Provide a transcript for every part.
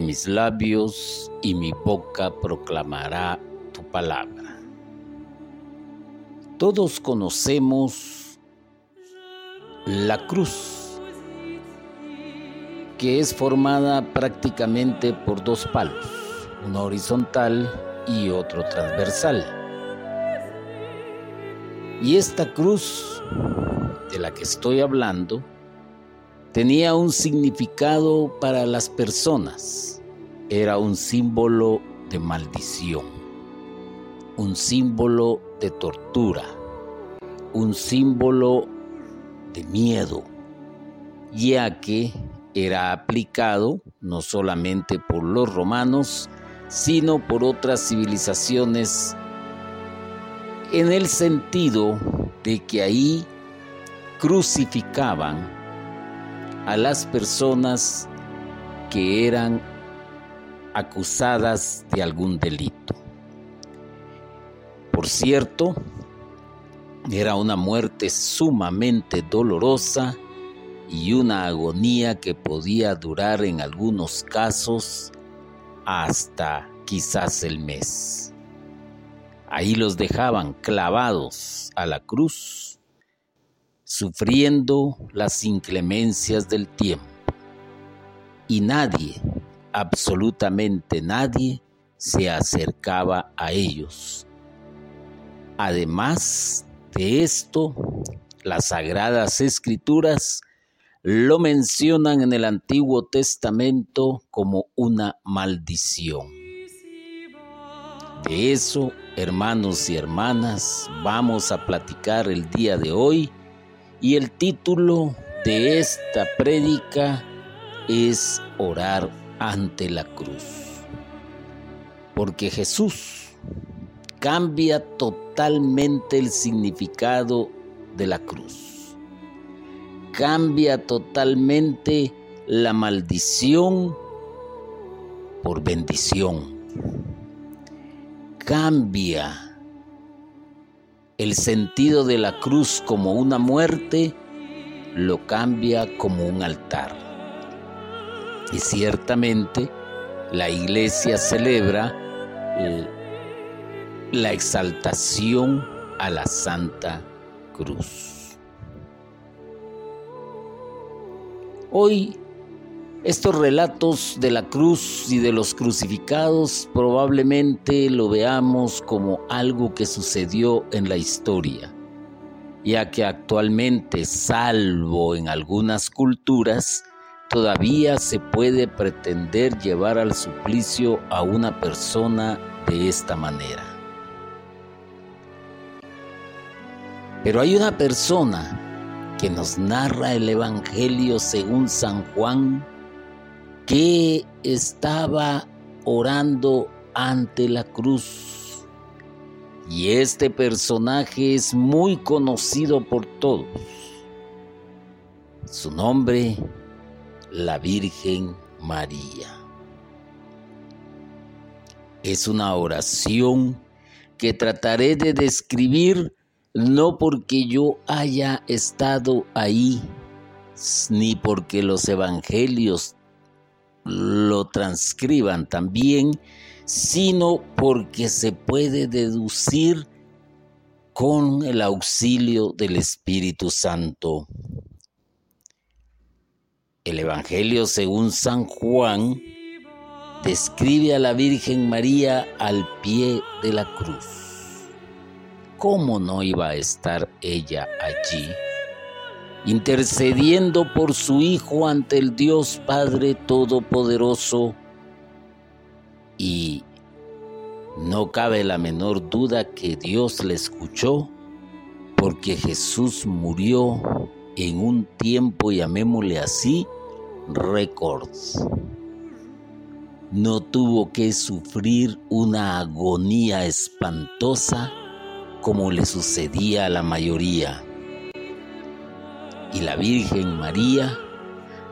mis labios y mi boca proclamará tu palabra. Todos conocemos la cruz, que es formada prácticamente por dos palos, uno horizontal y otro transversal. Y esta cruz de la que estoy hablando tenía un significado para las personas. Era un símbolo de maldición, un símbolo de tortura, un símbolo de miedo, ya que era aplicado no solamente por los romanos, sino por otras civilizaciones en el sentido de que ahí crucificaban a las personas que eran acusadas de algún delito. Por cierto, era una muerte sumamente dolorosa y una agonía que podía durar en algunos casos hasta quizás el mes. Ahí los dejaban clavados a la cruz sufriendo las inclemencias del tiempo. Y nadie, absolutamente nadie, se acercaba a ellos. Además de esto, las sagradas escrituras lo mencionan en el Antiguo Testamento como una maldición. De eso, hermanos y hermanas, vamos a platicar el día de hoy y el título de esta prédica es Orar ante la cruz. Porque Jesús cambia totalmente el significado de la cruz. Cambia totalmente la maldición por bendición. Cambia el sentido de la cruz como una muerte lo cambia como un altar. Y ciertamente la iglesia celebra la exaltación a la Santa Cruz. Hoy estos relatos de la cruz y de los crucificados probablemente lo veamos como algo que sucedió en la historia, ya que actualmente, salvo en algunas culturas, todavía se puede pretender llevar al suplicio a una persona de esta manera. Pero hay una persona que nos narra el Evangelio según San Juan, que estaba orando ante la cruz. Y este personaje es muy conocido por todos. Su nombre, la Virgen María. Es una oración que trataré de describir no porque yo haya estado ahí, ni porque los evangelios lo transcriban también, sino porque se puede deducir con el auxilio del Espíritu Santo. El Evangelio según San Juan describe a la Virgen María al pie de la cruz. ¿Cómo no iba a estar ella allí? Intercediendo por su Hijo ante el Dios Padre Todopoderoso. Y no cabe la menor duda que Dios le escuchó, porque Jesús murió en un tiempo, llamémosle así, récords. No tuvo que sufrir una agonía espantosa como le sucedía a la mayoría y la Virgen María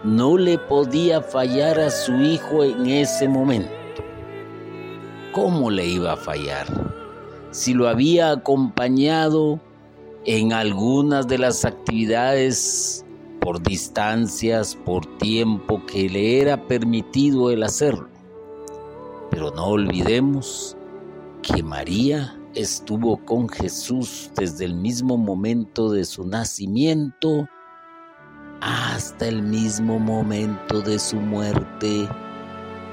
no le podía fallar a su hijo en ese momento. ¿Cómo le iba a fallar? Si lo había acompañado en algunas de las actividades por distancias, por tiempo que le era permitido el hacerlo. Pero no olvidemos que María estuvo con Jesús desde el mismo momento de su nacimiento hasta el mismo momento de su muerte,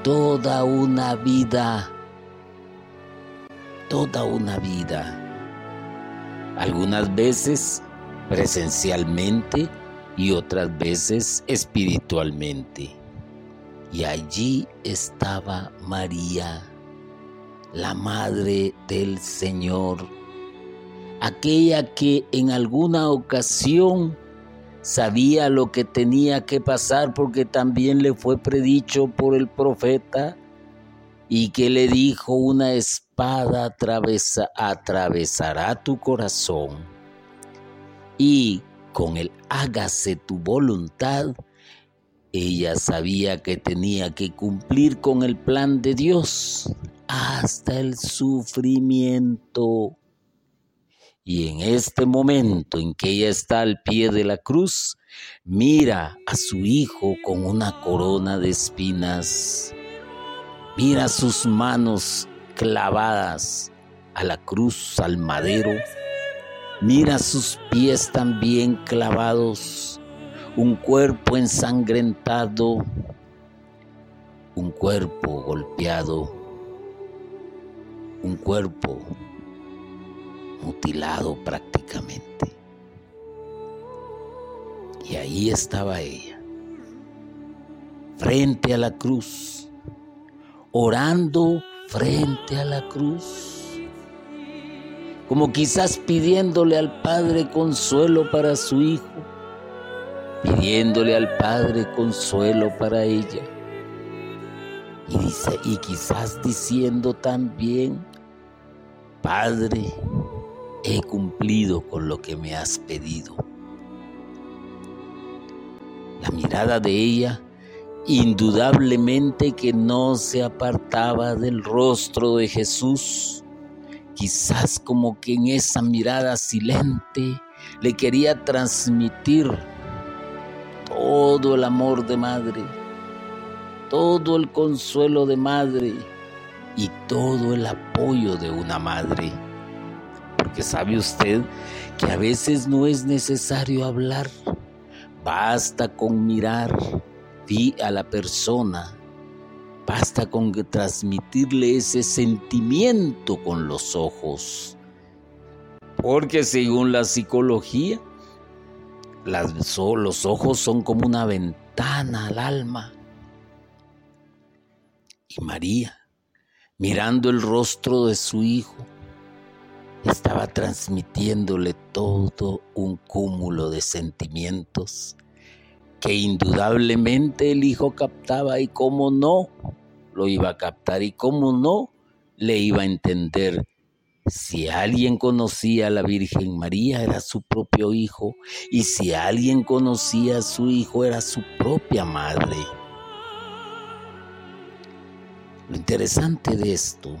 toda una vida, toda una vida. Algunas veces presencialmente y otras veces espiritualmente. Y allí estaba María, la Madre del Señor, aquella que en alguna ocasión sabía lo que tenía que pasar porque también le fue predicho por el profeta y que le dijo una espada atravesará tu corazón y con el hágase tu voluntad, ella sabía que tenía que cumplir con el plan de Dios hasta el sufrimiento. Y en este momento en que ella está al pie de la cruz, mira a su hijo con una corona de espinas. Mira sus manos clavadas a la cruz, al madero. Mira sus pies también clavados. Un cuerpo ensangrentado. Un cuerpo golpeado. Un cuerpo mutilado prácticamente. Y ahí estaba ella, frente a la cruz, orando frente a la cruz, como quizás pidiéndole al Padre consuelo para su hijo, pidiéndole al Padre consuelo para ella. Y, dice, y quizás diciendo también, Padre, he cumplido con lo que me has pedido. La mirada de ella indudablemente que no se apartaba del rostro de Jesús, quizás como que en esa mirada silente le quería transmitir todo el amor de madre, todo el consuelo de madre y todo el apoyo de una madre porque sabe usted que a veces no es necesario hablar, basta con mirar a la persona, basta con transmitirle ese sentimiento con los ojos. Porque según la psicología, los ojos son como una ventana al alma. Y María, mirando el rostro de su hijo, estaba transmitiéndole todo un cúmulo de sentimientos que indudablemente el hijo captaba y cómo no lo iba a captar y cómo no le iba a entender. Si alguien conocía a la Virgen María era su propio hijo y si alguien conocía a su hijo era su propia madre. Lo interesante de esto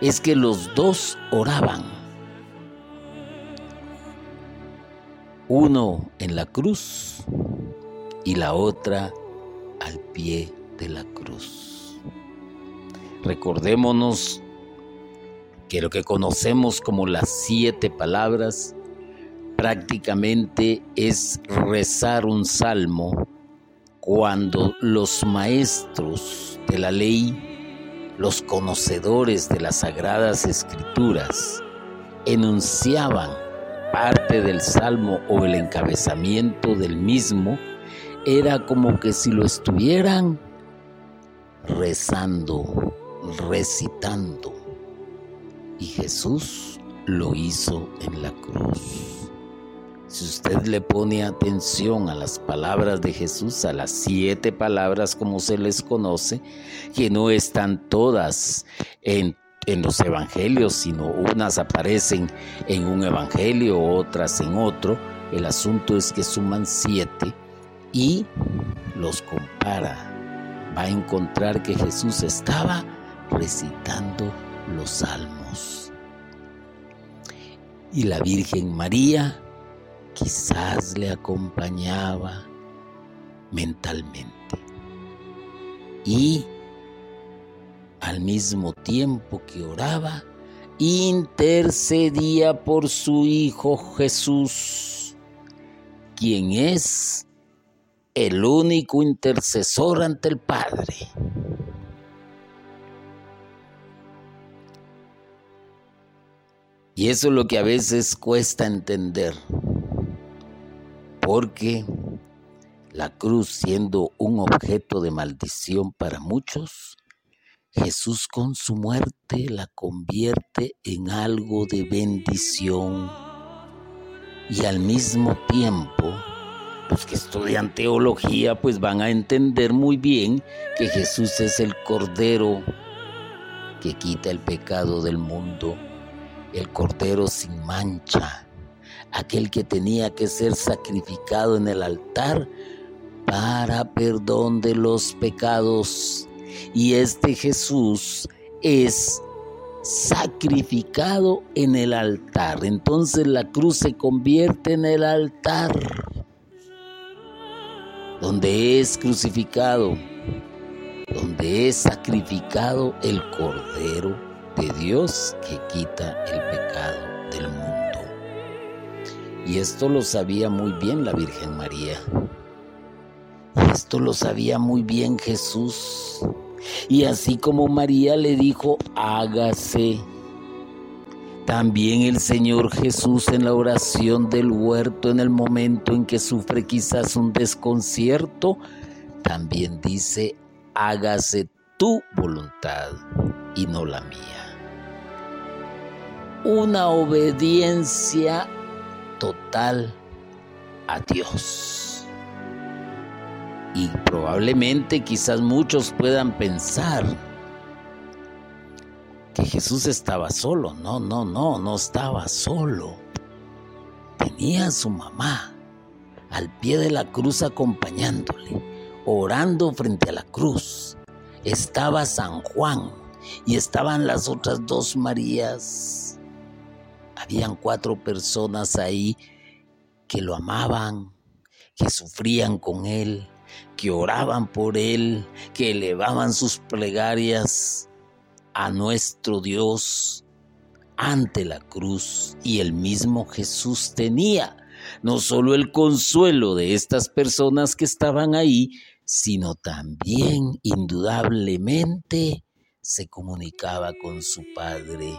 es que los dos oraban. Uno en la cruz y la otra al pie de la cruz. Recordémonos que lo que conocemos como las siete palabras prácticamente es rezar un salmo cuando los maestros de la ley los conocedores de las sagradas escrituras enunciaban parte del salmo o el encabezamiento del mismo, era como que si lo estuvieran rezando, recitando. Y Jesús lo hizo en la cruz. Si usted le pone atención a las palabras de Jesús, a las siete palabras como se les conoce, que no están todas en, los evangelios, sino unas aparecen en un evangelio, otras en otro, el asunto es que suman siete y los compara. Va a encontrar que Jesús estaba recitando los salmos. Y la Virgen María quizás le acompañaba mentalmente. Y al mismo tiempo que oraba, intercedía por su Hijo Jesús, quien es el único intercesor ante el Padre. Y eso es lo que a veces cuesta entender, porque la cruz siendo un objeto de maldición para muchos, Jesús con su muerte la convierte en algo de bendición. Y al mismo tiempo, los que estudian teología pues van a entender muy bien que Jesús es el Cordero que quita el pecado del mundo, el Cordero sin mancha, aquel que tenía que ser sacrificado en el altar para perdón de los pecados. Y este Jesús es sacrificado en el altar. Entonces la cruz se convierte en el altar donde es crucificado, donde es sacrificado el Cordero de Dios que quita el pecado. Y esto lo sabía muy bien la Virgen María. Esto lo sabía muy bien Jesús. Y así como María le dijo, hágase. También el Señor Jesús en la oración del huerto, en el momento en que sufre quizás un desconcierto, también dice, hágase tu voluntad y no la mía. Una obediencia total a Dios. Y probablemente quizás muchos puedan pensar que Jesús estaba solo. No, no, no, no estaba solo. Tenía a su mamá al pie de la cruz acompañándole, orando frente a la cruz. Estaba San Juan y estaban las otras dos Marías. Habían cuatro personas ahí que lo amaban, que sufrían con él, que oraban por él, que elevaban sus plegarias a nuestro Dios ante la cruz y el mismo Jesús tenía no solo el consuelo de estas personas que estaban ahí, sino también indudablemente se comunicaba con su Padre.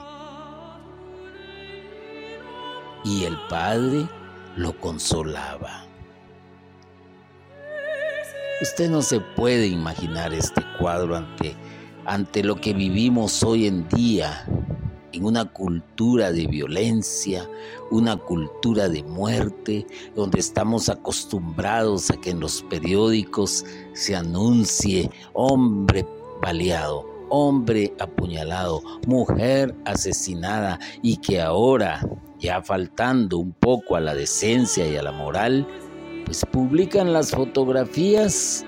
Y el Padre lo consolaba. Usted no se puede imaginar este cuadro ante, ante lo que vivimos hoy en día, en una cultura de violencia, una cultura de muerte, donde estamos acostumbrados a que en los periódicos se anuncie hombre baleado, hombre apuñalado, mujer asesinada y que ahora, ya faltando un poco a la decencia y a la moral, pues publican las fotografías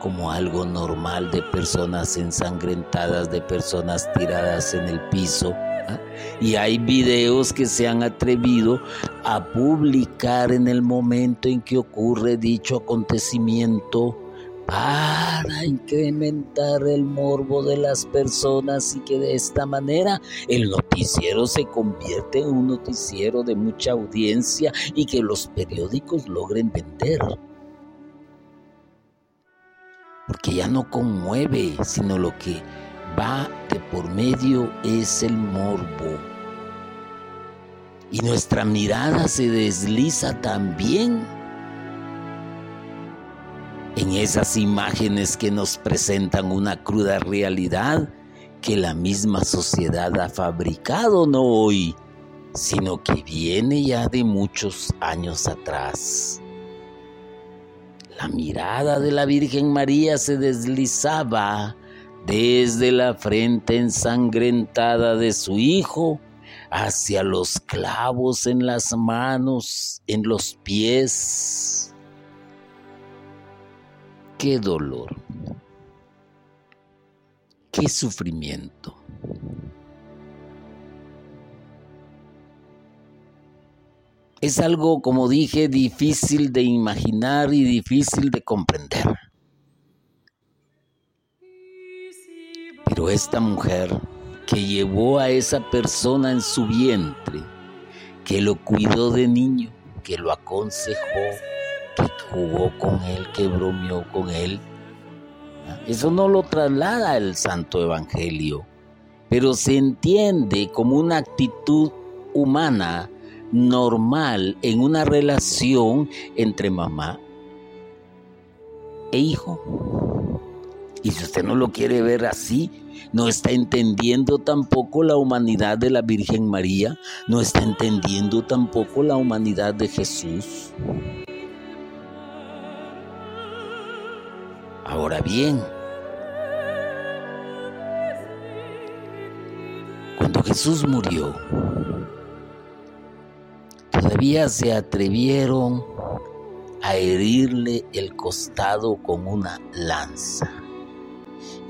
como algo normal de personas ensangrentadas, de personas tiradas en el piso. ¿ah? Y hay videos que se han atrevido a publicar en el momento en que ocurre dicho acontecimiento para incrementar el morbo de las personas y que de esta manera el noticiero se convierte en un noticiero de mucha audiencia y que los periódicos logren vender. Porque ya no conmueve, sino lo que va de por medio es el morbo. Y nuestra mirada se desliza también en esas imágenes que nos presentan una cruda realidad que la misma sociedad ha fabricado no hoy, sino que viene ya de muchos años atrás. La mirada de la Virgen María se deslizaba desde la frente ensangrentada de su hijo hacia los clavos en las manos, en los pies qué dolor, qué sufrimiento. es algo, como dije, difícil de imaginar y difícil de comprender. Pero esta mujer que llevó a esa persona en su vientre, que lo cuidó de niño, que lo aconsejó, jugó con él, que bromeó con él, eso no lo traslada el Santo Evangelio, pero se entiende como una actitud humana normal en una relación entre mamá e hijo. Y si usted no lo quiere ver así, no está entendiendo tampoco la humanidad de la Virgen María, no está entendiendo tampoco la humanidad de Jesús. Ahora bien, cuando Jesús murió, todavía se atrevieron a herirle el costado con una lanza.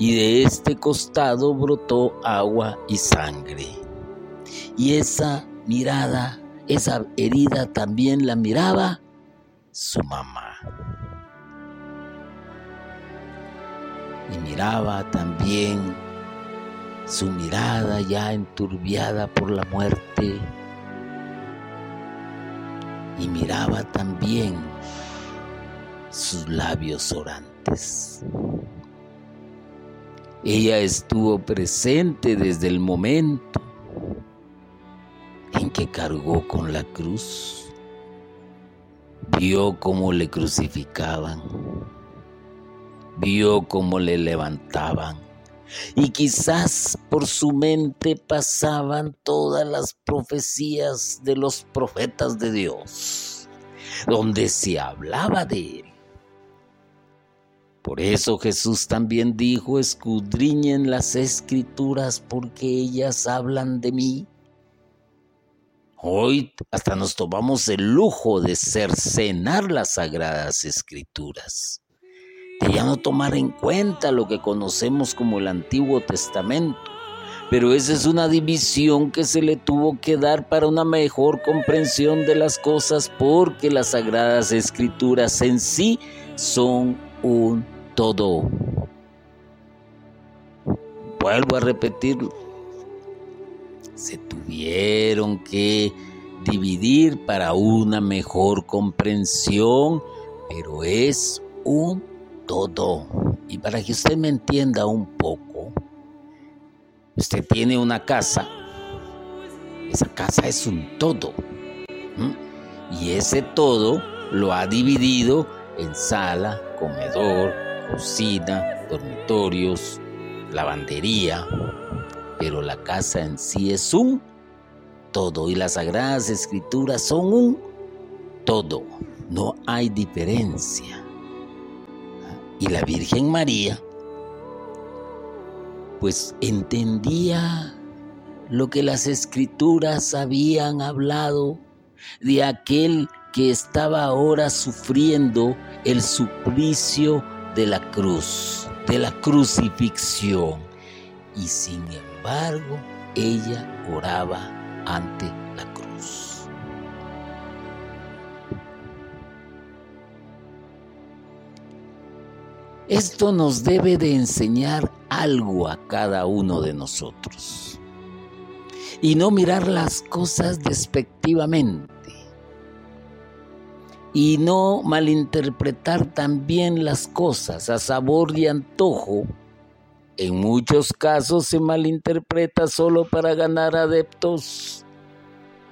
Y de este costado brotó agua y sangre. Y esa mirada, esa herida también la miraba su mamá. Y miraba también su mirada ya enturbiada por la muerte y miraba también sus labios orantes. Ella estuvo presente desde el momento en que cargó con la cruz. Vio cómo le crucificaban. Vio cómo le levantaban y quizás por su mente pasaban todas las profecías de los profetas de Dios, donde se hablaba de él. Por eso Jesús también dijo, escudriñen las escrituras porque ellas hablan de mí. Hoy hasta nos tomamos el lujo de cercenar las sagradas escrituras de ya no tomar en cuenta lo que conocemos como el Antiguo Testamento. Pero esa es una división que se le tuvo que dar para una mejor comprensión de las cosas porque las sagradas escrituras en sí son un todo. Vuelvo a repetirlo. Se tuvieron que dividir para una mejor comprensión, pero es un todo. Y para que usted me entienda un poco, usted tiene una casa, esa casa es un todo. Y ese todo lo ha dividido en sala, comedor, cocina, dormitorios, lavandería, pero la casa en sí es un todo y las sagradas escrituras son un todo. No hay diferencia y la Virgen María, pues entendía lo que las escrituras habían hablado de aquel que estaba ahora sufriendo el suplicio de la cruz, de la crucifixión. Y sin embargo, ella oraba ante Esto nos debe de enseñar algo a cada uno de nosotros. Y no mirar las cosas despectivamente. Y no malinterpretar también las cosas a sabor y antojo. En muchos casos se malinterpreta solo para ganar adeptos,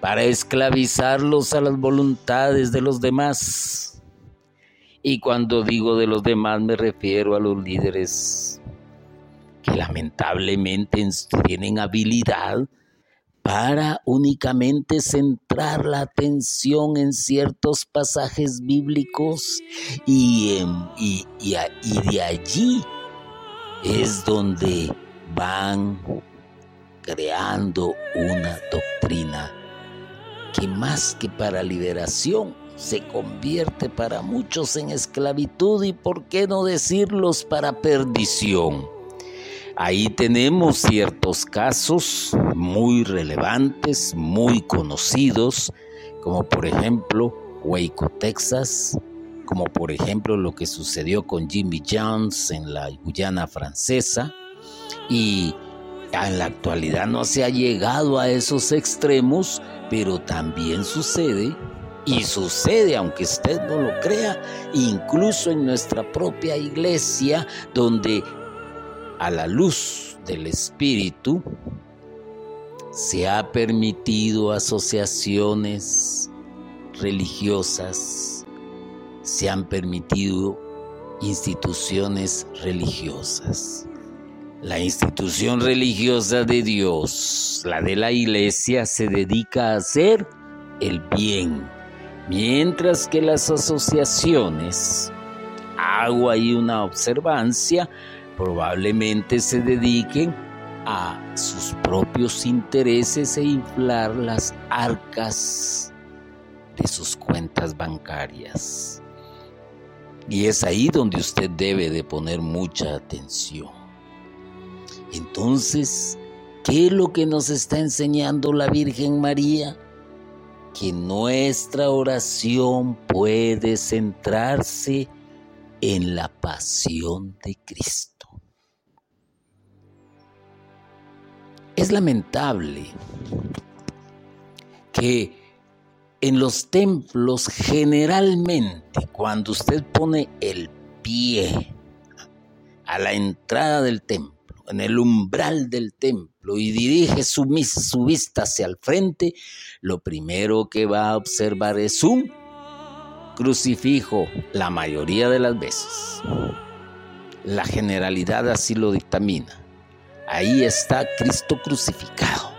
para esclavizarlos a las voluntades de los demás y cuando digo de los demás me refiero a los líderes que lamentablemente tienen habilidad para únicamente centrar la atención en ciertos pasajes bíblicos y, de allí es donde van creando una doctrina que más que para liberación se convierte para muchos en esclavitud y por qué no decirlos para perdición. Ahí tenemos ciertos casos muy relevantes, muy conocidos, como por ejemplo Waco, Texas, como por ejemplo lo que sucedió con Jimmy Jones en la Guyana francesa, y en la actualidad no se ha llegado a esos extremos, pero también sucede, y sucede aunque usted no lo crea, incluso en nuestra propia iglesia, donde a la luz del Espíritu se ha permitido asociaciones religiosas, se han permitido instituciones religiosas. La institución religiosa de Dios, la de la iglesia, se dedica a hacer el bien, mientras que las asociaciones, agua y una observancia, probablemente se dediquen a sus propios intereses e inflar las arcas de sus cuentas bancarias. Y es ahí donde usted debe de poner mucha atención. Entonces, ¿qué es lo que nos está enseñando la Virgen María? Que nuestra oración puede centrarse en la pasión de Cristo. Es lamentable que en los templos generalmente cuando usted pone el pie a la entrada del templo, en el umbral del templo y dirige su, vista hacia el frente, lo primero que va a observar es un crucifijo la mayoría de las veces. La generalidad así lo dictamina. Ahí está Cristo crucificado.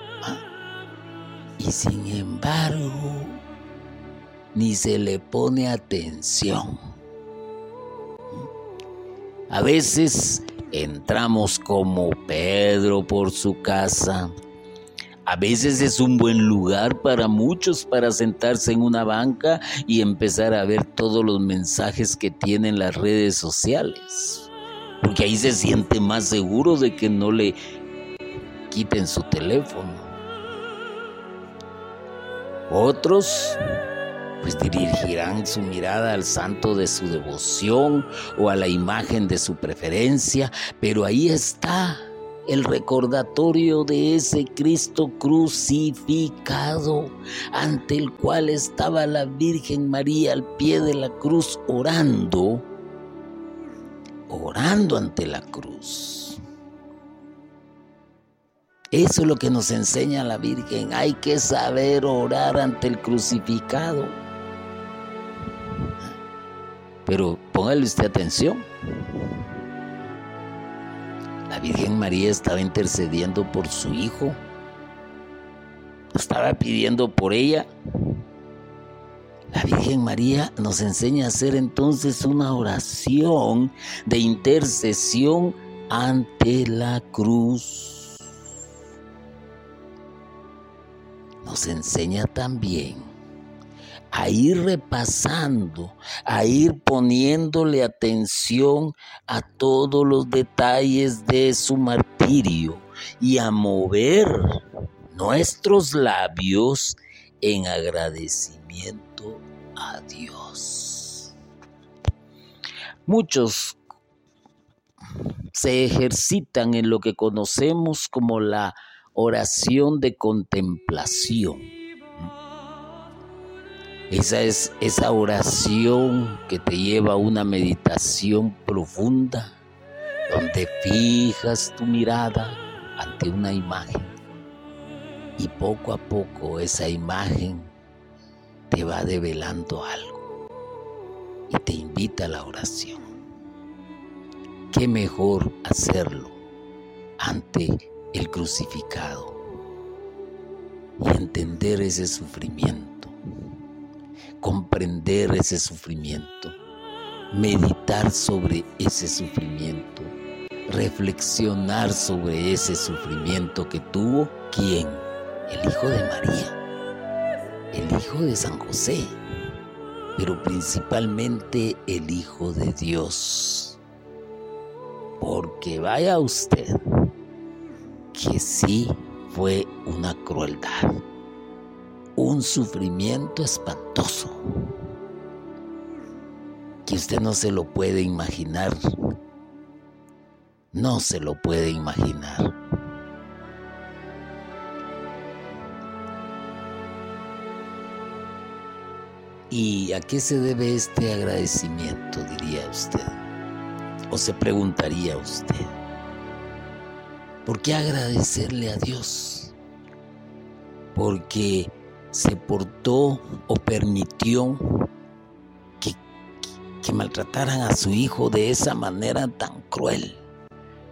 Y sin embargo, ni se le pone atención. A veces entramos como Pedro por su casa. A veces es un buen lugar para muchos para sentarse en una banca y empezar a ver todos los mensajes que tienen las redes sociales. Porque ahí se siente más seguro de que no le quiten su teléfono. Otros pues dirigirán su mirada al santo de su devoción o a la imagen de su preferencia, pero ahí está el recordatorio de ese Cristo crucificado, ante el cual estaba la Virgen María al pie de la cruz orando, orando ante la cruz. Eso es lo que nos enseña la Virgen. Hay que saber orar ante el crucificado. Pero póngale usted atención. La Virgen María estaba intercediendo por su hijo. Estaba pidiendo por ella. La Virgen María nos enseña a hacer entonces una oración de intercesión ante la cruz. Nos enseña también a ir repasando, a ir poniéndole atención a todos los detalles de su martirio y a mover nuestros labios en agradecimiento a Dios. Muchos se ejercitan en lo que conocemos como la oración de contemplación esa es esa oración que te lleva a una meditación profunda, donde fijas tu mirada ante una imagen y poco a poco esa imagen te va develando algo y te invita a la oración. ¿Qué mejor hacerlo ante el crucificado y entender ese sufrimiento? Comprender ese sufrimiento, meditar sobre ese sufrimiento, reflexionar sobre ese sufrimiento que tuvo quién? El Hijo de María, el Hijo de San José, pero principalmente el Hijo de Dios. Porque vaya usted que sí fue una crueldad un sufrimiento espantoso que usted no se lo puede imaginar. No se lo puede imaginar. ¿Y a qué se debe este agradecimiento, diría usted? ¿O se preguntaría usted? ¿Por qué agradecerle a Dios? Porque se portó o permitió que, maltrataran a su hijo de esa manera tan cruel.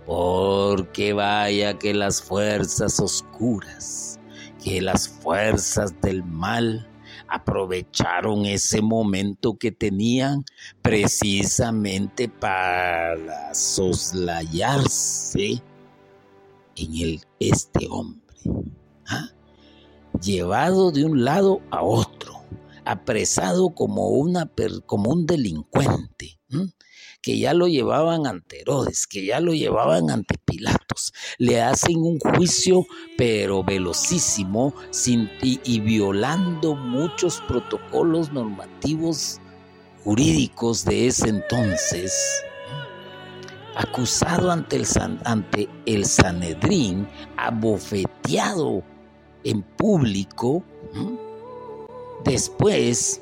Porque vaya que las fuerzas oscuras, que las fuerzas del mal aprovecharon ese momento que tenían precisamente para soslayarse en este hombre. ¿ah? Llevado de un lado a otro, apresado como, un delincuente que ya lo llevaban ante Herodes, que ya lo llevaban ante Pilatos. Le hacen un juicio, pero velocísimo, sin, y, violando muchos protocolos normativos jurídicos de ese entonces. Acusado ante el, ante el Sanedrín, abofeteado en público. Después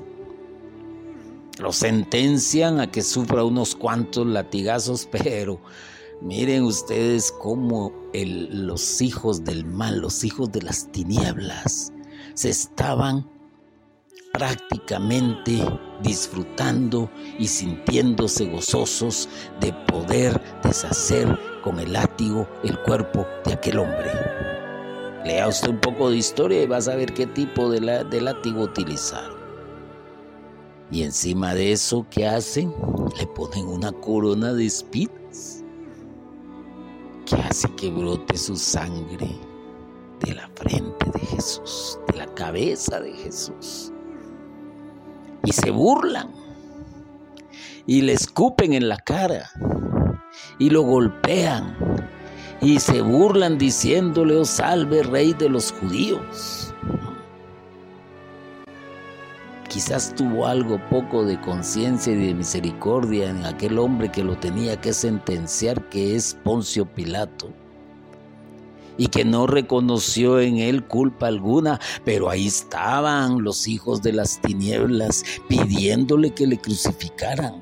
lo sentencian a que sufra unos cuantos latigazos, pero miren ustedes cómo los hijos del mal, los hijos de las tinieblas, se estaban prácticamente disfrutando y sintiéndose gozosos de poder deshacer con el látigo el cuerpo de aquel hombre. Lea usted un poco de historia y va a saber qué tipo de, de látigo utilizaron. Y encima de eso, ¿qué hacen? Le ponen una corona de espinas que hace que brote su sangre de la frente de Jesús, de la cabeza de Jesús. Y se burlan y le escupen en la cara y lo golpean y se burlan diciéndole, oh salve rey de los judíos. quizás tuvo algo poco de conciencia y de misericordia en aquel hombre que lo tenía que sentenciar, que es Poncio Pilato, y que no reconoció en él culpa alguna, pero ahí estaban los hijos de las tinieblas pidiéndole que le crucificaran.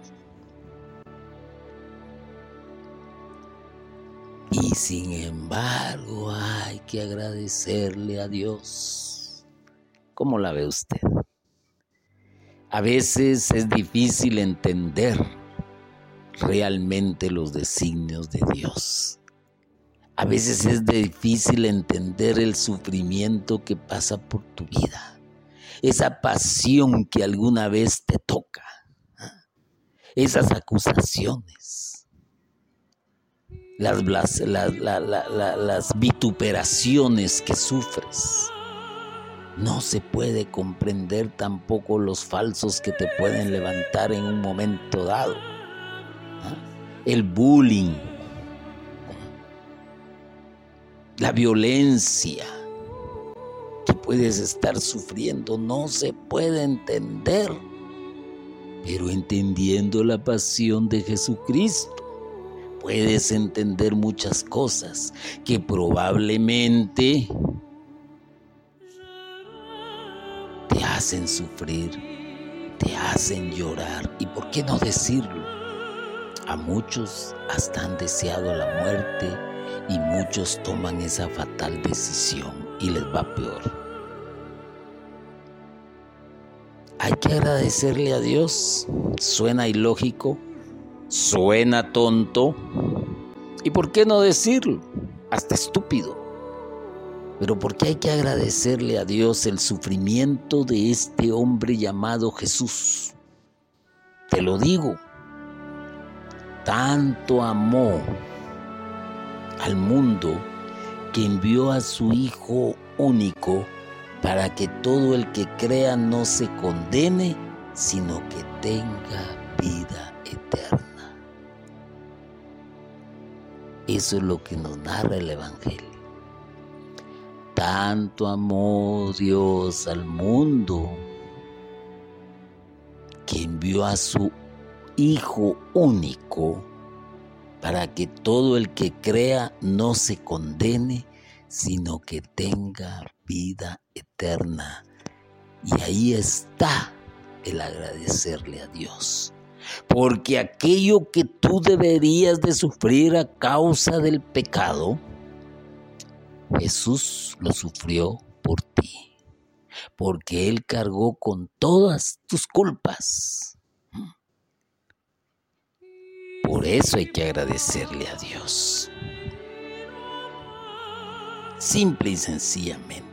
Sin embargo hay que agradecerle a Dios. ¿Cómo la ve usted? A veces es difícil entender realmente los designios de Dios. A veces es difícil entender el sufrimiento que pasa por tu vida. Esa pasión que alguna vez te toca. Esas acusaciones. Las, las vituperaciones que sufres no se puede comprender tampoco los falsos que te pueden levantar en un momento dado. El bullying, la violencia que puedes estar sufriendo no se puede entender. Pero entendiendo la pasión de Jesucristo, puedes entender muchas cosas que probablemente te hacen sufrir, te hacen llorar. ¿Y por qué no decirlo? A muchos hasta han deseado la muerte y muchos toman esa fatal decisión y les va peor. Hay que agradecerle a Dios. Suena ilógico, suena tonto. ¿Y por qué no decirlo? Hasta estúpido. Pero ¿por qué hay que agradecerle a Dios el sufrimiento de este hombre llamado Jesús? Te lo digo, tanto amó al mundo que envió a su Hijo único para que todo el que crea no se condene, sino que tenga vida eterna. Eso es lo que nos narra el Evangelio. tanto amó Dios al mundo que envió a su Hijo único para que todo el que crea no se condene, sino que tenga vida eterna. Y ahí está el agradecerle a Dios. Porque aquello que tú deberías de sufrir a causa del pecado, Jesús lo sufrió por ti. Porque Él cargó con todas tus culpas. Por eso hay que agradecerle a Dios. Simple y sencillamente.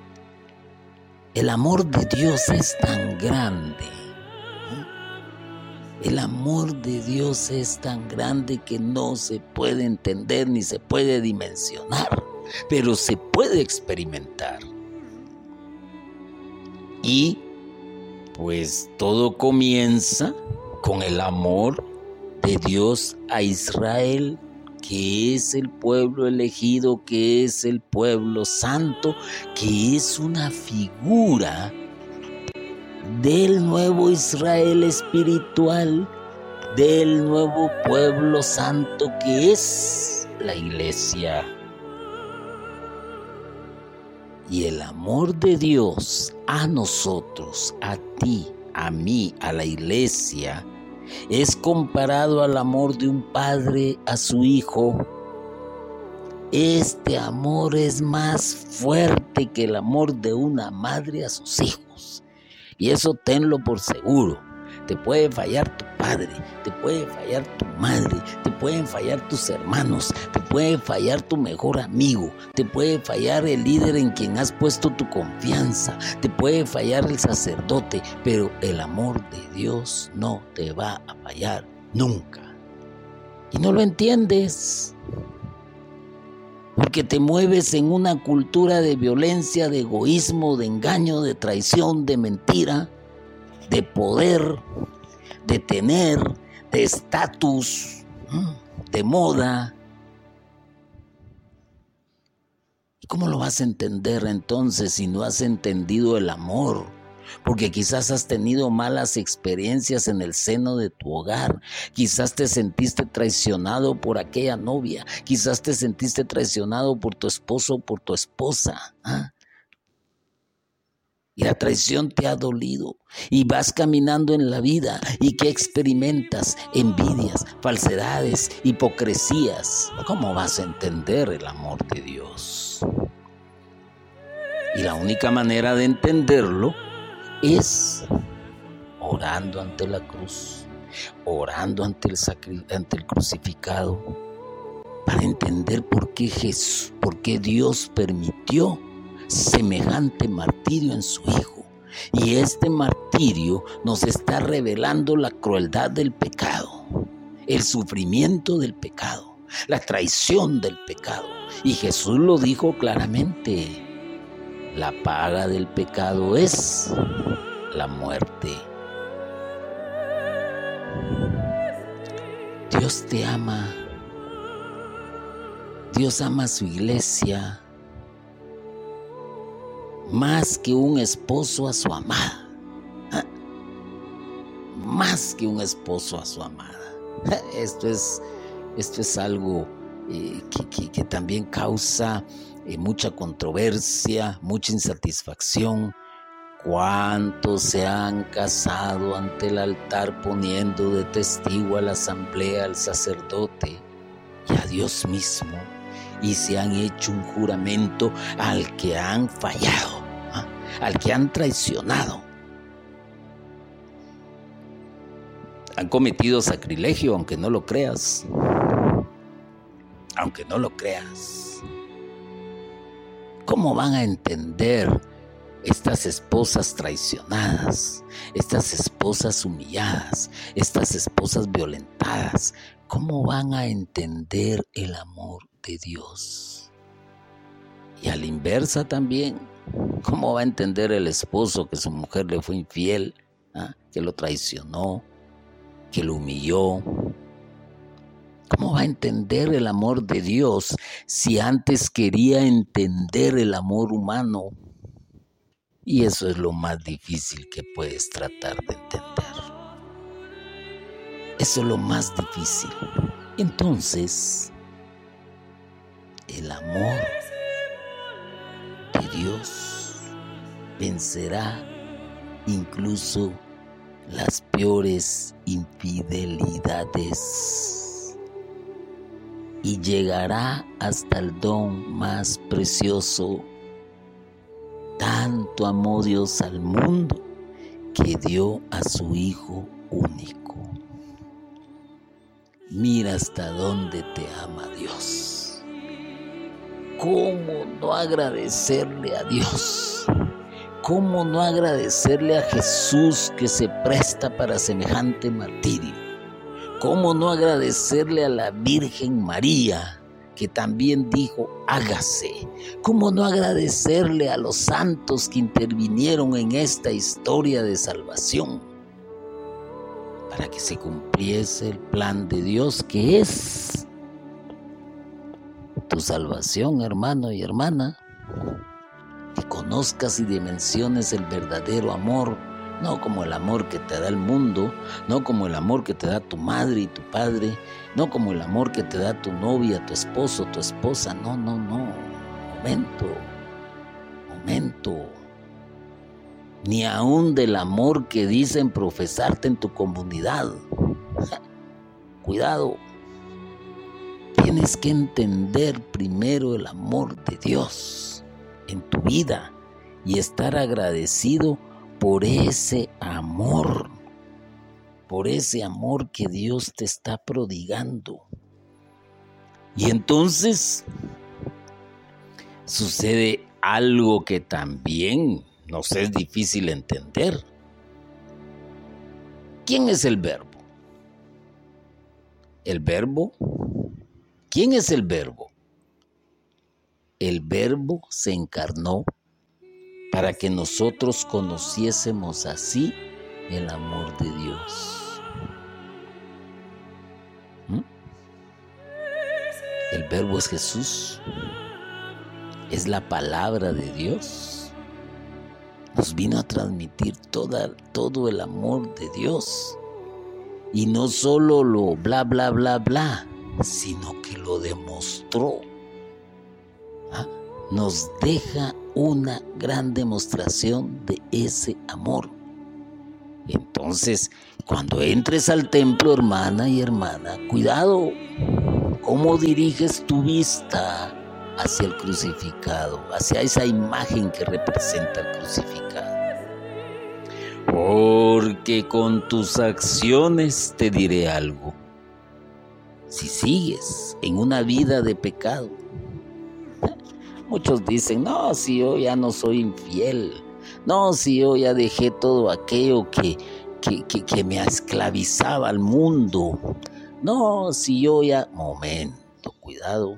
El amor de Dios es tan grande. El amor de Dios es tan grande que no se puede entender ni se puede dimensionar, pero se puede experimentar. Y pues todo comienza con el amor de Dios a Israel que es el pueblo elegido, que es el pueblo santo, que es una figura del nuevo Israel espiritual, del nuevo pueblo santo que es la iglesia. Y el amor de Dios a nosotros, a ti, a mí, a la iglesia, es comparado al amor de un padre a su hijo. Este amor es más fuerte que el amor de una madre a sus hijos. Y eso tenlo por seguro. Te puede fallar tu padre, te puede fallar tu madre, te pueden fallar tus hermanos, te puede fallar tu mejor amigo, te puede fallar el líder en quien has puesto tu confianza, te puede fallar el sacerdote, pero el amor de Dios no te va a fallar nunca. Y no lo entiendes. Porque te mueves en una cultura de violencia, de egoísmo, de engaño, de traición, de mentira de poder, de tener, de estatus, de moda. ¿Y cómo lo vas a entender entonces si no has entendido el amor? Porque quizás has tenido malas experiencias en el seno de tu hogar. Quizás te sentiste traicionado por aquella novia. Quizás te sentiste traicionado por tu esposo o por tu esposa. ¿ah? y la traición te ha dolido y vas caminando en la vida y que experimentas envidias, falsedades, hipocresías, ¿cómo vas a entender el amor de Dios? Y la única manera de entenderlo es orando ante la cruz, orando ante el, ante el crucificado, para entender por qué Jesús, por qué Dios permitió semejante martirio en su Hijo. Y este martirio nos está revelando la crueldad del pecado, el sufrimiento del pecado, la traición del pecado. Y Jesús lo dijo claramente, la paga del pecado es la muerte. Dios te ama. Dios ama a su iglesia más que un esposo a su amada. Más que un esposo a su amada. Esto es, esto es algo eh, que, también causa eh, mucha controversia, mucha insatisfacción. ¿Cuántos se han casado ante el altar poniendo de testigo a la asamblea, al sacerdote y a Dios mismo? Y se han hecho un juramento al que han fallado al que han traicionado. Han cometido sacrilegio, aunque no lo creas. Aunque no lo creas. ¿Cómo van a entender estas esposas traicionadas, estas esposas humilladas, estas esposas violentadas? ¿Cómo van a entender el amor de Dios? Y a la inversa también, ¿Cómo va a entender el esposo que su mujer le fue infiel, ah? que lo traicionó, que lo humilló? ¿Cómo va a entender el amor de Dios si antes quería entender el amor humano? Y eso es lo más difícil que puedes tratar de entender. Eso es lo más difícil. Entonces, el amor de Dios vencerá incluso las peores infidelidades y llegará hasta el don más precioso. Tanto amó Dios al mundo que dio a su Hijo único. Mira hasta dónde te ama Dios. ¿Cómo no agradecerle a Dios? ¿Cómo no agradecerle a Jesús que se presta para semejante martirio? ¿Cómo no agradecerle a la Virgen María que también dijo, hágase? ¿Cómo no agradecerle a los santos que intervinieron en esta historia de salvación? Para que se cumpliese el plan de Dios que es tu salvación, hermano y hermana que conozcas y dimensiones el verdadero amor, no como el amor que te da el mundo, no como el amor que te da tu madre y tu padre, no como el amor que te da tu novia, tu esposo, tu esposa, no, no, no, momento, momento, ni aún del amor que dicen profesarte en tu comunidad. Cuidado, tienes que entender primero el amor de Dios en tu vida y estar agradecido por ese amor, por ese amor que Dios te está prodigando. Y entonces sucede algo que también nos es difícil entender. ¿Quién es el verbo? El verbo. ¿Quién es el verbo? el verbo se encarnó para que nosotros conociésemos así el amor de Dios. ¿Mm? El verbo es Jesús, es la palabra de Dios. Nos vino a transmitir toda, todo el amor de Dios. Y no solo lo bla, bla, bla, bla, sino que lo demostró nos deja una gran demostración de ese amor. Entonces, cuando entres al templo, hermana y hermana, cuidado, cómo diriges tu vista hacia el crucificado, hacia esa imagen que representa el crucificado. Porque con tus acciones te diré algo. Si sigues en una vida de pecado, Muchos dicen, no, si yo ya no soy infiel, no, si yo ya dejé todo aquello que, que, me esclavizaba al mundo, no, si yo ya... Momento, cuidado.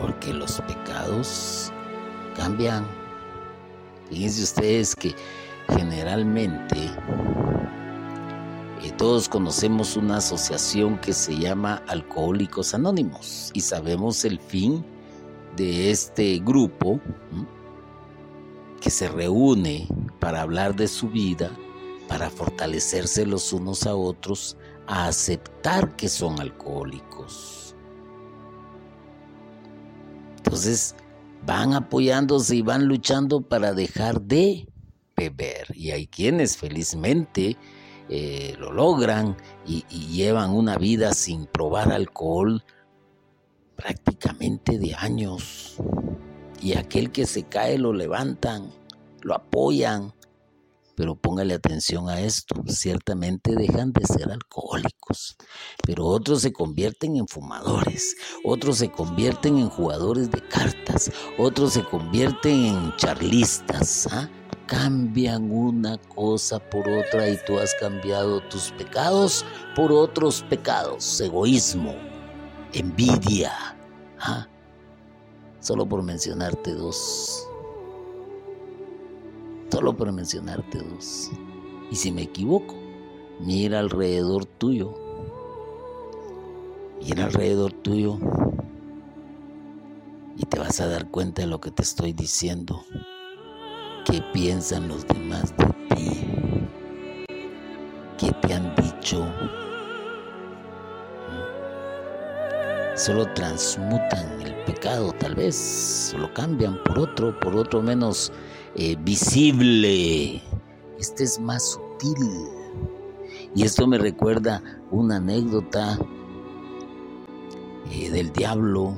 Porque los pecados cambian. Fíjense ustedes que generalmente todos conocemos una asociación que se llama Alcohólicos Anónimos y sabemos el fin de este grupo que se reúne para hablar de su vida, para fortalecerse los unos a otros, a aceptar que son alcohólicos. Entonces van apoyándose y van luchando para dejar de beber. Y hay quienes felizmente eh, lo logran y, llevan una vida sin probar alcohol prácticamente de años. Y aquel que se cae lo levantan, lo apoyan. Pero póngale atención a esto, ciertamente dejan de ser alcohólicos, pero otros se convierten en fumadores, otros se convierten en jugadores de cartas, otros se convierten en charlistas. ¿ah? Cambian una cosa por otra y tú has cambiado tus pecados por otros pecados, egoísmo, envidia, ¿ah? solo por mencionarte dos, solo por mencionarte dos. Y si me equivoco, mira alrededor tuyo. Mira alrededor tuyo y te vas a dar cuenta de lo que te estoy diciendo. ¿Qué piensan los demás de ti? ¿Qué te han dicho? Solo transmutan el pecado, tal vez, lo cambian por otro, por otro menos eh, visible. Este es más sutil. Y esto me recuerda una anécdota eh, del diablo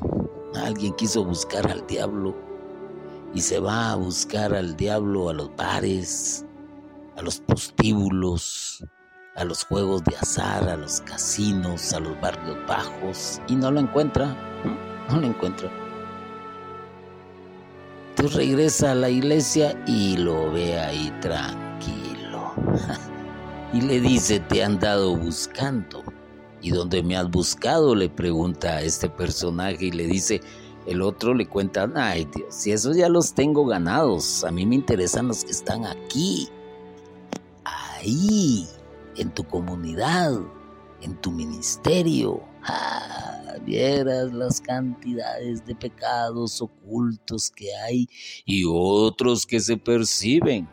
Alguien quiso buscar al diablo y se va a buscar al diablo a los bares, a los postíbulos, a los juegos de azar, a los casinos, a los barrios bajos y no lo encuentra, no lo encuentra. Entonces regresa a la iglesia y lo ve ahí tranquilo. y le dice, te han dado buscando. ¿Y dónde me has buscado? Le pregunta a este personaje y le dice, el otro le cuenta, ay Dios, si esos ya los tengo ganados, a mí me interesan los que están aquí, ahí, en tu comunidad, en tu ministerio. Ah, vieras las cantidades de pecados ocultos que hay y otros que se perciben.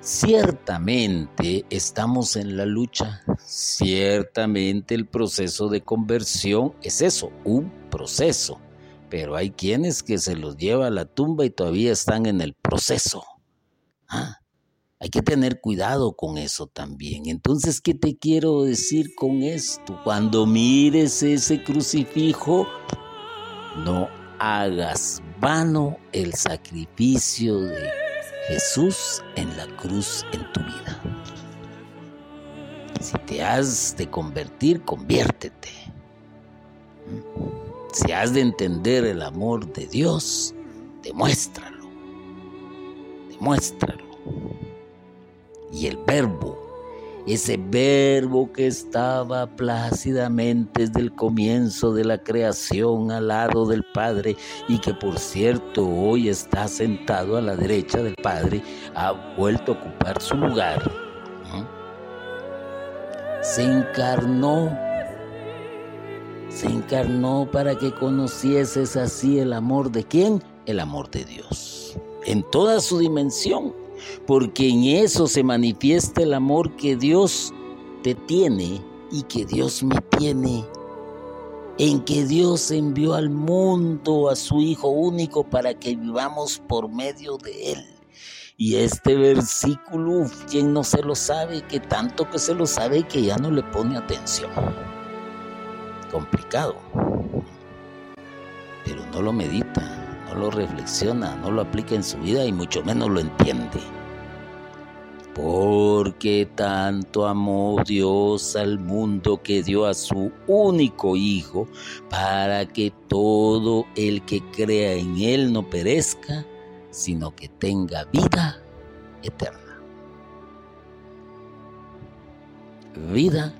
Ciertamente estamos en la lucha, ciertamente el proceso de conversión es eso, un proceso, pero hay quienes que se los lleva a la tumba y todavía están en el proceso. Ah, hay que tener cuidado con eso también. Entonces, ¿qué te quiero decir con esto? Cuando mires ese crucifijo, no hagas vano el sacrificio de Jesús en la cruz en tu vida. Si te has de convertir, conviértete. Si has de entender el amor de Dios, demuéstralo. Demuéstralo. Y el verbo ese verbo que estaba plácidamente desde el comienzo de la creación al lado del Padre y que por cierto hoy está sentado a la derecha del Padre, ha vuelto a ocupar su lugar. Se encarnó, se encarnó para que conocieses así el amor de quién? El amor de Dios, en toda su dimensión porque en eso se manifiesta el amor que Dios te tiene y que Dios me tiene, en que Dios envió al mundo a su Hijo único para que vivamos por medio de Él. Y este versículo, quien no se lo sabe, que tanto que se lo sabe que ya no le pone atención. Complicado. Pero no lo medita no lo reflexiona, no lo aplica en su vida y mucho menos lo entiende. Porque tanto amó Dios al mundo que dio a su único Hijo para que todo el que crea en Él no perezca, sino que tenga vida eterna. Vida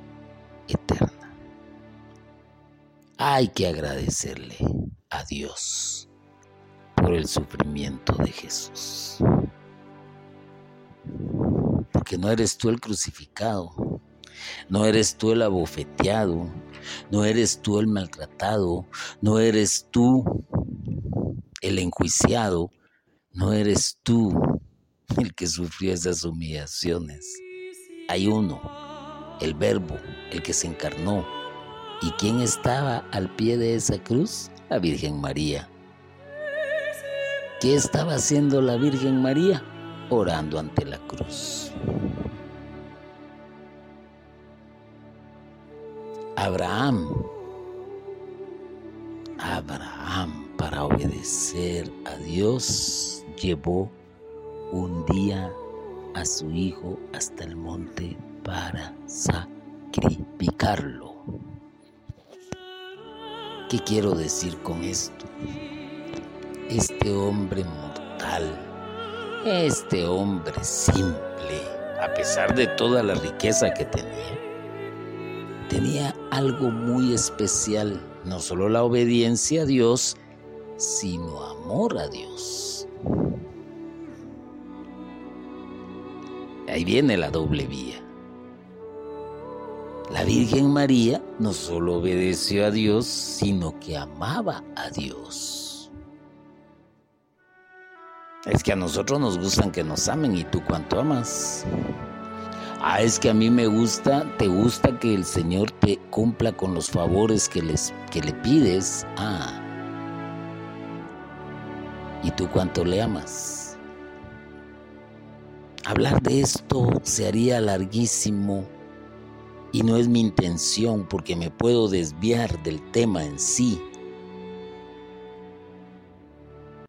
eterna. Hay que agradecerle a Dios por el sufrimiento de Jesús. Porque no eres tú el crucificado, no eres tú el abofeteado, no eres tú el maltratado, no eres tú el enjuiciado, no eres tú el que sufrió esas humillaciones. Hay uno, el verbo, el que se encarnó. ¿Y quién estaba al pie de esa cruz? La Virgen María. ¿Qué estaba haciendo la Virgen María? Orando ante la cruz. Abraham, Abraham para obedecer a Dios llevó un día a su hijo hasta el monte para sacrificarlo. ¿Qué quiero decir con esto? este hombre mortal, este hombre simple, a pesar de toda la riqueza que tenía, tenía algo muy especial, no solo la obediencia a Dios, sino amor a Dios. Ahí viene la doble vía. La Virgen María no solo obedeció a Dios, sino que amaba a Dios. Es que a nosotros nos gustan que nos amen y tú cuánto amas. Ah, es que a mí me gusta, te gusta que el Señor te cumpla con los favores que, les, que le pides. Ah. ¿Y tú cuánto le amas? Hablar de esto se haría larguísimo y no es mi intención porque me puedo desviar del tema en sí.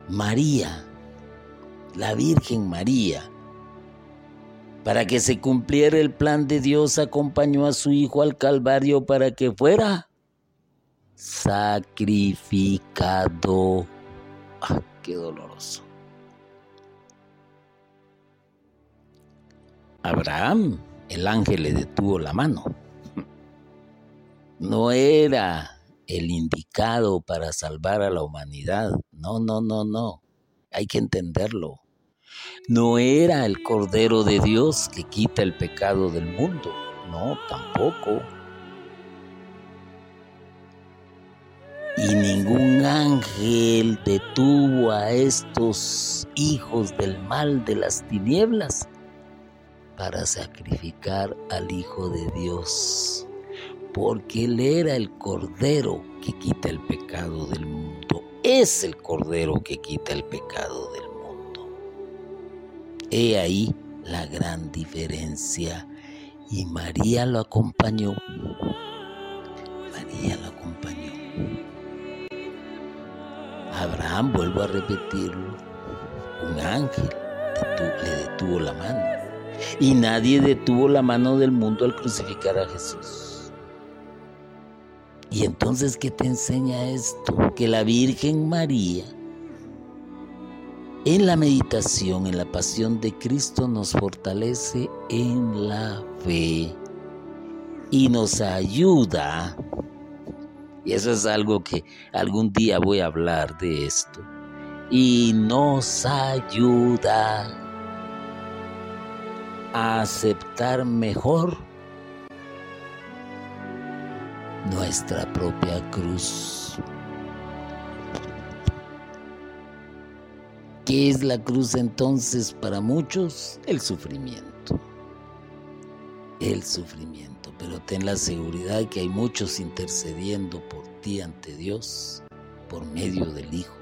María, la Virgen María, para que se cumpliera el plan de Dios, acompañó a su Hijo al Calvario para que fuera sacrificado. ¡Ah, qué doloroso! Abraham el ángel le detuvo la mano. No era el indicado para salvar a la humanidad. No, no, no, no. Hay que entenderlo. No era el Cordero de Dios que quita el pecado del mundo. No, tampoco. Y ningún ángel detuvo a estos hijos del mal de las tinieblas para sacrificar al Hijo de Dios, porque Él era el Cordero que quita el pecado del mundo, es el Cordero que quita el pecado del mundo. He ahí la gran diferencia. Y María lo acompañó. María lo acompañó. Abraham, vuelvo a repetirlo, un ángel le detuvo la mano y nadie detuvo la mano del mundo al crucificar a Jesús. Y entonces, ¿qué te enseña esto? Que la Virgen María, en la meditación, en la pasión de Cristo, nos fortalece en la fe y nos ayuda. Y eso es algo que algún día voy a hablar de esto. Y nos ayuda a aceptar mejor nuestra propia cruz. ¿Qué es la cruz entonces para muchos? El sufrimiento. El sufrimiento. Pero ten la seguridad que hay muchos intercediendo por ti ante Dios por medio del Hijo,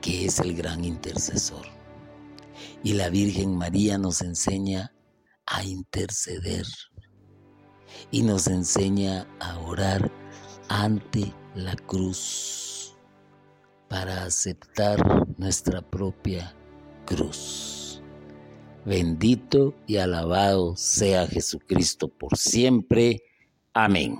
que es el gran intercesor. Y la Virgen María nos enseña a interceder y nos enseña a orar ante la cruz para aceptar nuestra propia cruz. Bendito y alabado sea Jesucristo por siempre. Amén.